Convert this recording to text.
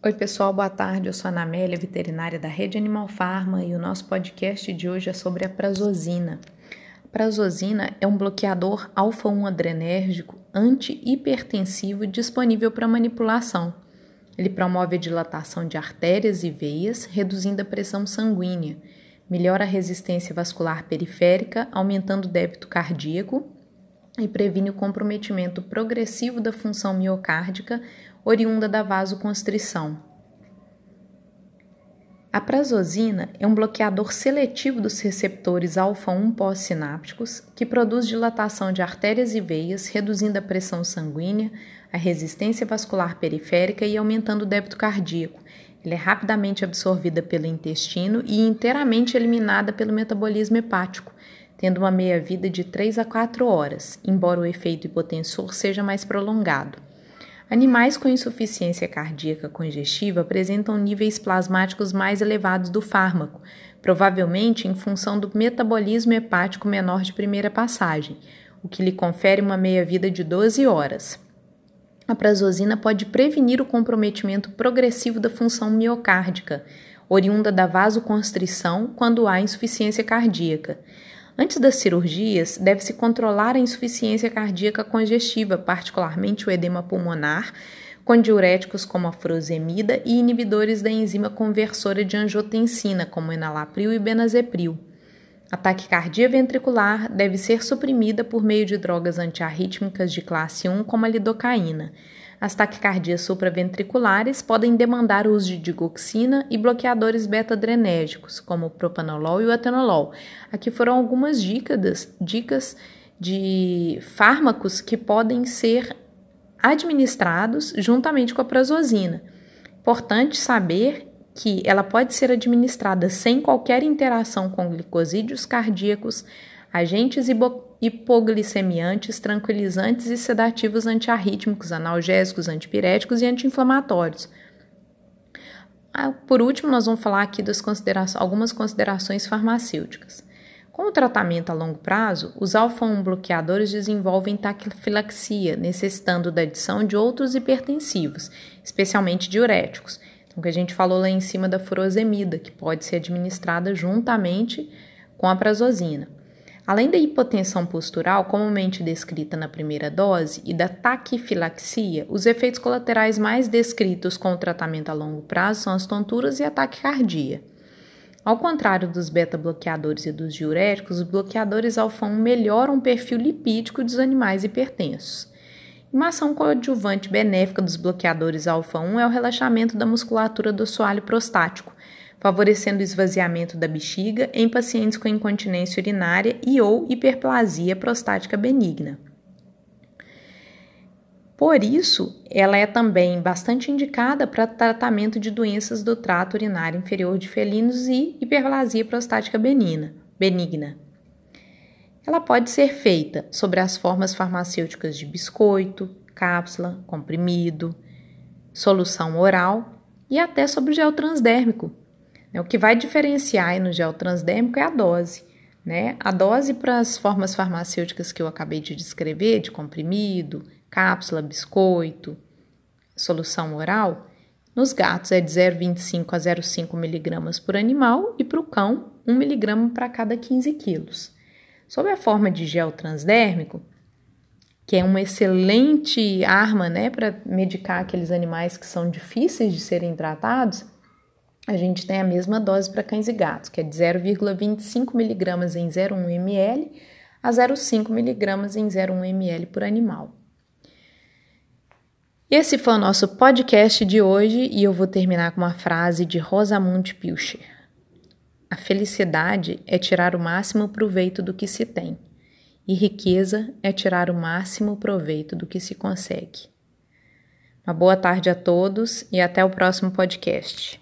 Oi, pessoal, boa tarde. Eu sou a Ana Amélia, veterinária da Rede Animal Farma, e o nosso podcast de hoje é sobre a prazosina. A prazosina é um bloqueador alfa-1 adrenérgico anti-hipertensivo disponível para manipulação. Ele promove a dilatação de artérias e veias, reduzindo a pressão sanguínea, melhora a resistência vascular periférica, aumentando o débito cardíaco e previne o comprometimento progressivo da função miocárdica oriunda da vasoconstrição. A prazosina é um bloqueador seletivo dos receptores alfa-1 pós-sinápticos que produz dilatação de artérias e veias, reduzindo a pressão sanguínea, a resistência vascular periférica e aumentando o débito cardíaco. Ela é rapidamente absorvida pelo intestino e inteiramente eliminada pelo metabolismo hepático, tendo uma meia-vida de 3 a 4 horas, embora o efeito hipotensor seja mais prolongado. Animais com insuficiência cardíaca congestiva apresentam níveis plasmáticos mais elevados do fármaco, provavelmente em função do metabolismo hepático menor de primeira passagem, o que lhe confere uma meia-vida de 12 horas. A prazosina pode prevenir o comprometimento progressivo da função miocárdica, oriunda da vasoconstrição quando há insuficiência cardíaca. Antes das cirurgias, deve-se controlar a insuficiência cardíaca congestiva, particularmente o edema pulmonar, com diuréticos como a furosemida e inibidores da enzima conversora de angiotensina, como enalapril e benazepril. A taquicardia ventricular deve ser suprimida por meio de drogas antiarrítmicas de classe 1, como a lidocaína. As taquicardias supraventriculares podem demandar o uso de digoxina e bloqueadores beta-adrenérgicos, como o propanolol e o atenolol. Aqui foram algumas dicas, dicas de fármacos que podem ser administrados juntamente com a prazosina. Importante saber que ela pode ser administrada sem qualquer interação com glicosídeos cardíacos, agentes hipoglicemiantes, tranquilizantes e sedativos antiarrítmicos, analgésicos, antipiréticos e anti-inflamatórios. Ah, por último, nós vamos falar aqui das considerações, algumas considerações farmacêuticas. Com o tratamento a longo prazo, os alfa-1 bloqueadores desenvolvem taquifilaxia, necessitando da adição de outros hipertensivos, especialmente diuréticos. Então, que a gente falou lá em cima da furosemida, que pode ser administrada juntamente com a prazosina. Além da hipotensão postural, comumente descrita na primeira dose, e da taquifilaxia, os efeitos colaterais mais descritos com o tratamento a longo prazo são as tonturas e a taquicardia. Ao contrário dos beta-bloqueadores e dos diuréticos, os bloqueadores alfa-1 melhoram o perfil lipídico dos animais hipertensos. Uma ação coadjuvante benéfica dos bloqueadores alfa-1 é o relaxamento da musculatura do assoalho prostático, favorecendo o esvaziamento da bexiga em pacientes com incontinência urinária e ou hiperplasia prostática benigna. Por isso, ela é também bastante indicada para tratamento de doenças do trato urinário inferior de felinos e hiperplasia prostática benigna. benigna. Ela pode ser feita sobre as formas farmacêuticas de biscoito, cápsula, comprimido, solução oral e até sobre gel transdérmico, o que vai diferenciar no gel transdérmico é a dose. Né? A dose para as formas farmacêuticas que eu acabei de descrever, de comprimido, cápsula, biscoito, solução oral, nos gatos é de 0,25 a 0,5 miligramas por animal e para o cão, 1 miligrama para cada 15 quilos. Sob a forma de gel transdérmico, que é uma excelente arma né, para medicar aqueles animais que são difíceis de serem tratados, a gente tem a mesma dose para cães e gatos, que é de 0,25 mg em 0,1 ml a 0,5 mg em 0,1 ml por animal. Esse foi o nosso podcast de hoje e eu vou terminar com uma frase de Rosamund Pilcher. A felicidade é tirar o máximo proveito do que se tem, e riqueza é tirar o máximo proveito do que se consegue. Uma boa tarde a todos e até o próximo podcast.